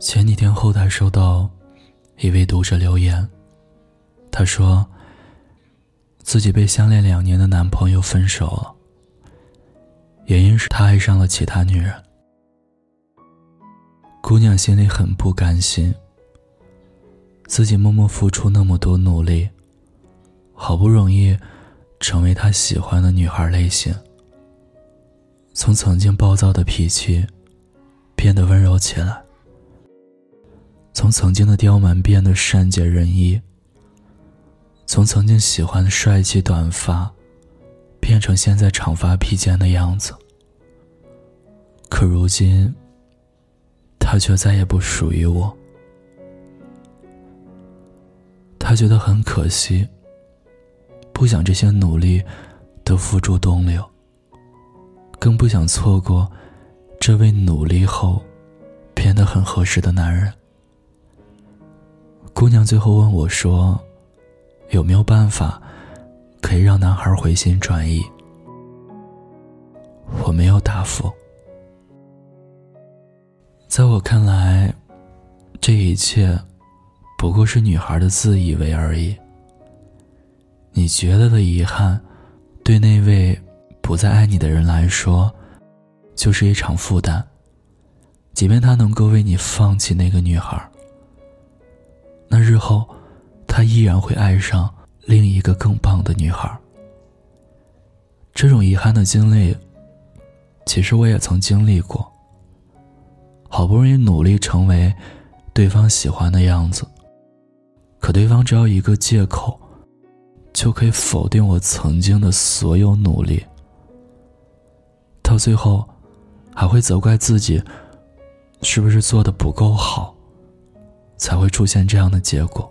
前几天后台收到一位读者留言，他说自己被相恋两年的男朋友分手了，原因是他爱上了其他女人。姑娘心里很不甘心，自己默默付出那么多努力，好不容易成为他喜欢的女孩类型，从曾经暴躁的脾气变得温柔起来，从曾经的刁蛮变得善解人意，从曾经喜欢的帅气短发变成现在长发披肩的样子，可如今。他却再也不属于我，他觉得很可惜，不想这些努力都付诸东流，更不想错过这位努力后变得很合适的男人。姑娘最后问我说：“有没有办法可以让男孩回心转意？”我没有答复。在我看来，这一切不过是女孩的自以为而已。你觉得的遗憾，对那位不再爱你的人来说，就是一场负担。即便他能够为你放弃那个女孩，那日后他依然会爱上另一个更棒的女孩。这种遗憾的经历，其实我也曾经历过。好不容易努力成为对方喜欢的样子，可对方只要一个借口，就可以否定我曾经的所有努力。到最后，还会责怪自己是不是做的不够好，才会出现这样的结果。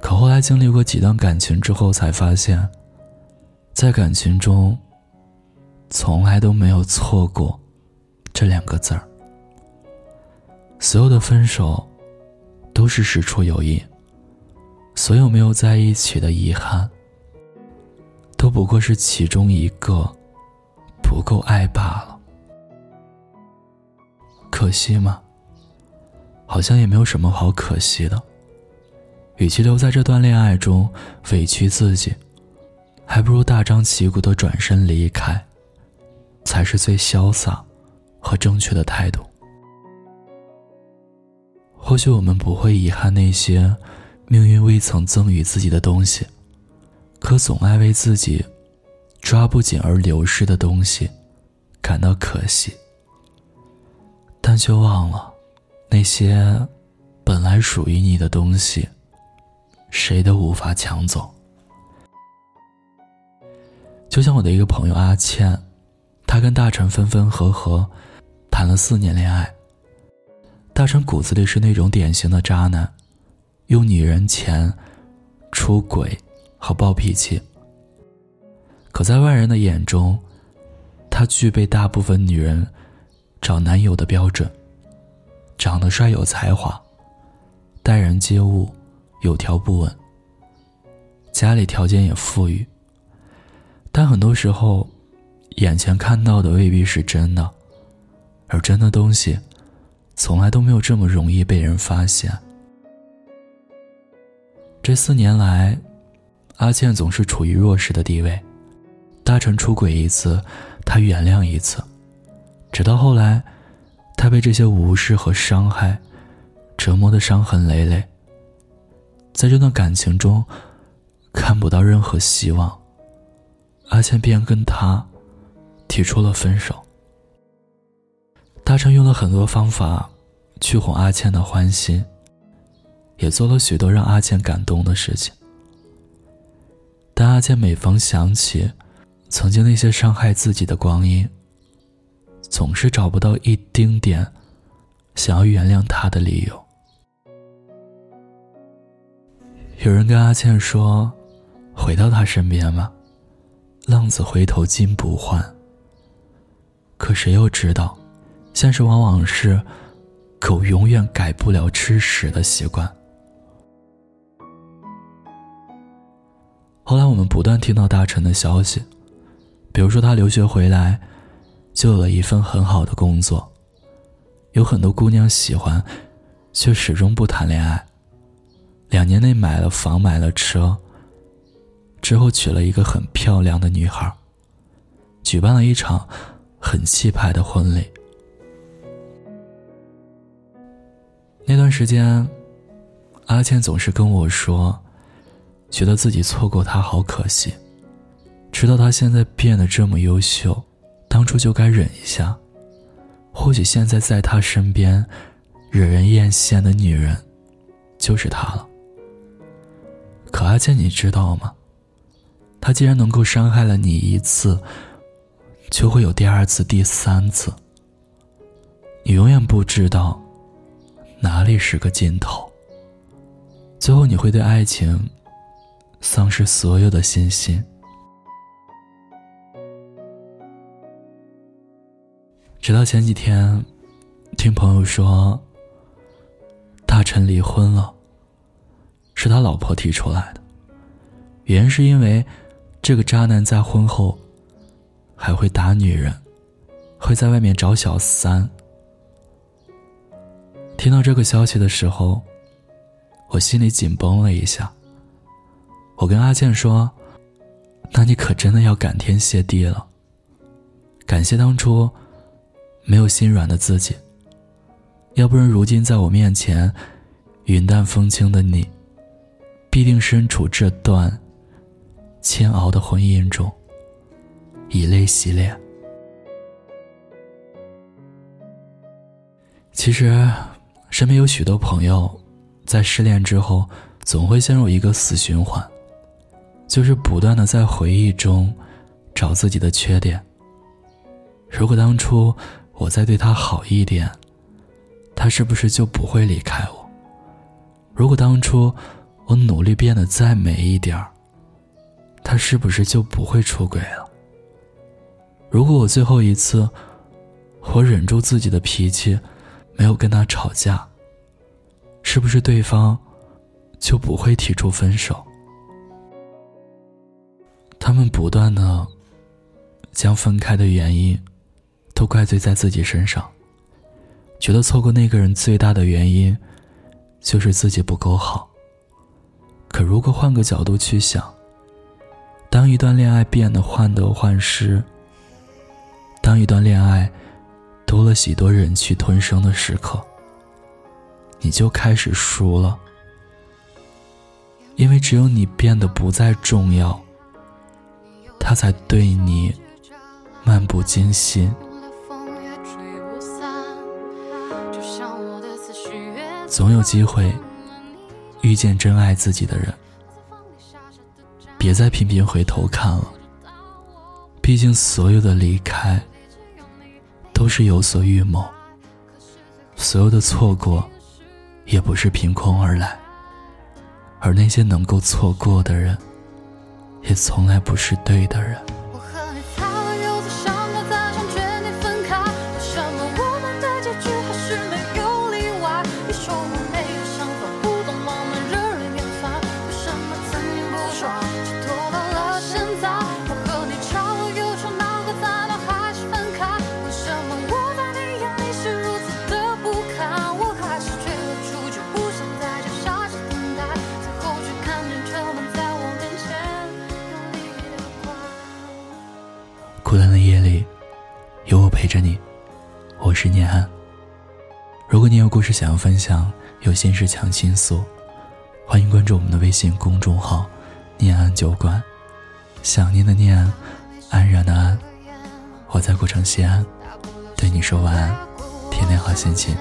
可后来经历过几段感情之后，才发现，在感情中，从来都没有错过。这两个字儿，所有的分手都是事出有因，所有没有在一起的遗憾，都不过是其中一个不够爱罢了。可惜吗？好像也没有什么好可惜的。与其留在这段恋爱中委屈自己，还不如大张旗鼓的转身离开，才是最潇洒。和正确的态度，或许我们不会遗憾那些命运未曾赠予自己的东西，可总爱为自己抓不紧而流失的东西感到可惜，但却忘了那些本来属于你的东西，谁都无法抢走。就像我的一个朋友阿倩，她跟大臣分分合合。谈了四年恋爱，大成骨子里是那种典型的渣男，用女人钱、出轨和暴脾气。可在外人的眼中，他具备大部分女人找男友的标准：长得帅、有才华、待人接物有条不紊，家里条件也富裕。但很多时候，眼前看到的未必是真的。而真的东西，从来都没有这么容易被人发现。这四年来，阿倩总是处于弱势的地位，大臣出轨一次，他原谅一次，直到后来，他被这些无视和伤害折磨的伤痕累累。在这段感情中，看不到任何希望，阿倩便跟他提出了分手。大成用了很多方法去哄阿倩的欢心，也做了许多让阿倩感动的事情。但阿倩每逢想起曾经那些伤害自己的光阴，总是找不到一丁点想要原谅他的理由。有人跟阿倩说：“回到他身边吧，浪子回头金不换。”可谁又知道？现实往往是，狗永远改不了吃屎的习惯。后来我们不断听到大臣的消息，比如说他留学回来，就有了一份很好的工作，有很多姑娘喜欢，却始终不谈恋爱。两年内买了房，买了车，之后娶了一个很漂亮的女孩，举办了一场很气派的婚礼。那段时间，阿倩总是跟我说，觉得自己错过他好可惜。知道他现在变得这么优秀，当初就该忍一下。或许现在在他身边，惹人艳羡的女人，就是他了。可阿倩，你知道吗？他既然能够伤害了你一次，就会有第二次、第三次。你永远不知道哪里是个尽头。最后，你会对爱情丧失所有的信心。直到前几天，听朋友说，大陈离婚了。是他老婆提出来的，原因是因为这个渣男在婚后还会打女人，会在外面找小三。听到这个消息的时候，我心里紧绷了一下。我跟阿健说：“那你可真的要感天谢地了，感谢当初没有心软的自己，要不然如今在我面前云淡风轻的你。”必定身处这段煎熬的婚姻中，以泪洗脸。其实，身边有许多朋友，在失恋之后，总会陷入一个死循环，就是不断的在回忆中找自己的缺点。如果当初我再对他好一点，他是不是就不会离开我？如果当初……我努力变得再美一点，他是不是就不会出轨了？如果我最后一次，我忍住自己的脾气，没有跟他吵架，是不是对方就不会提出分手？他们不断的将分开的原因都怪罪在自己身上，觉得错过那个人最大的原因就是自己不够好。可如果换个角度去想，当一段恋爱变得患得患失，当一段恋爱多了许多忍气吞声的时刻，你就开始输了。因为只有你变得不再重要，他才对你漫不经心。总有机会。遇见真爱自己的人，别再频频回头看了。毕竟，所有的离开都是有所预谋，所有的错过也不是凭空而来。而那些能够错过的人，也从来不是对的人。孤单的夜里，有我陪着你。我是念安。如果你有故事想要分享，有心事想倾诉，欢迎关注我们的微信公众号“念安酒馆”。想念的念，安然的安。我在古城西安，对你说晚安，天天好心情。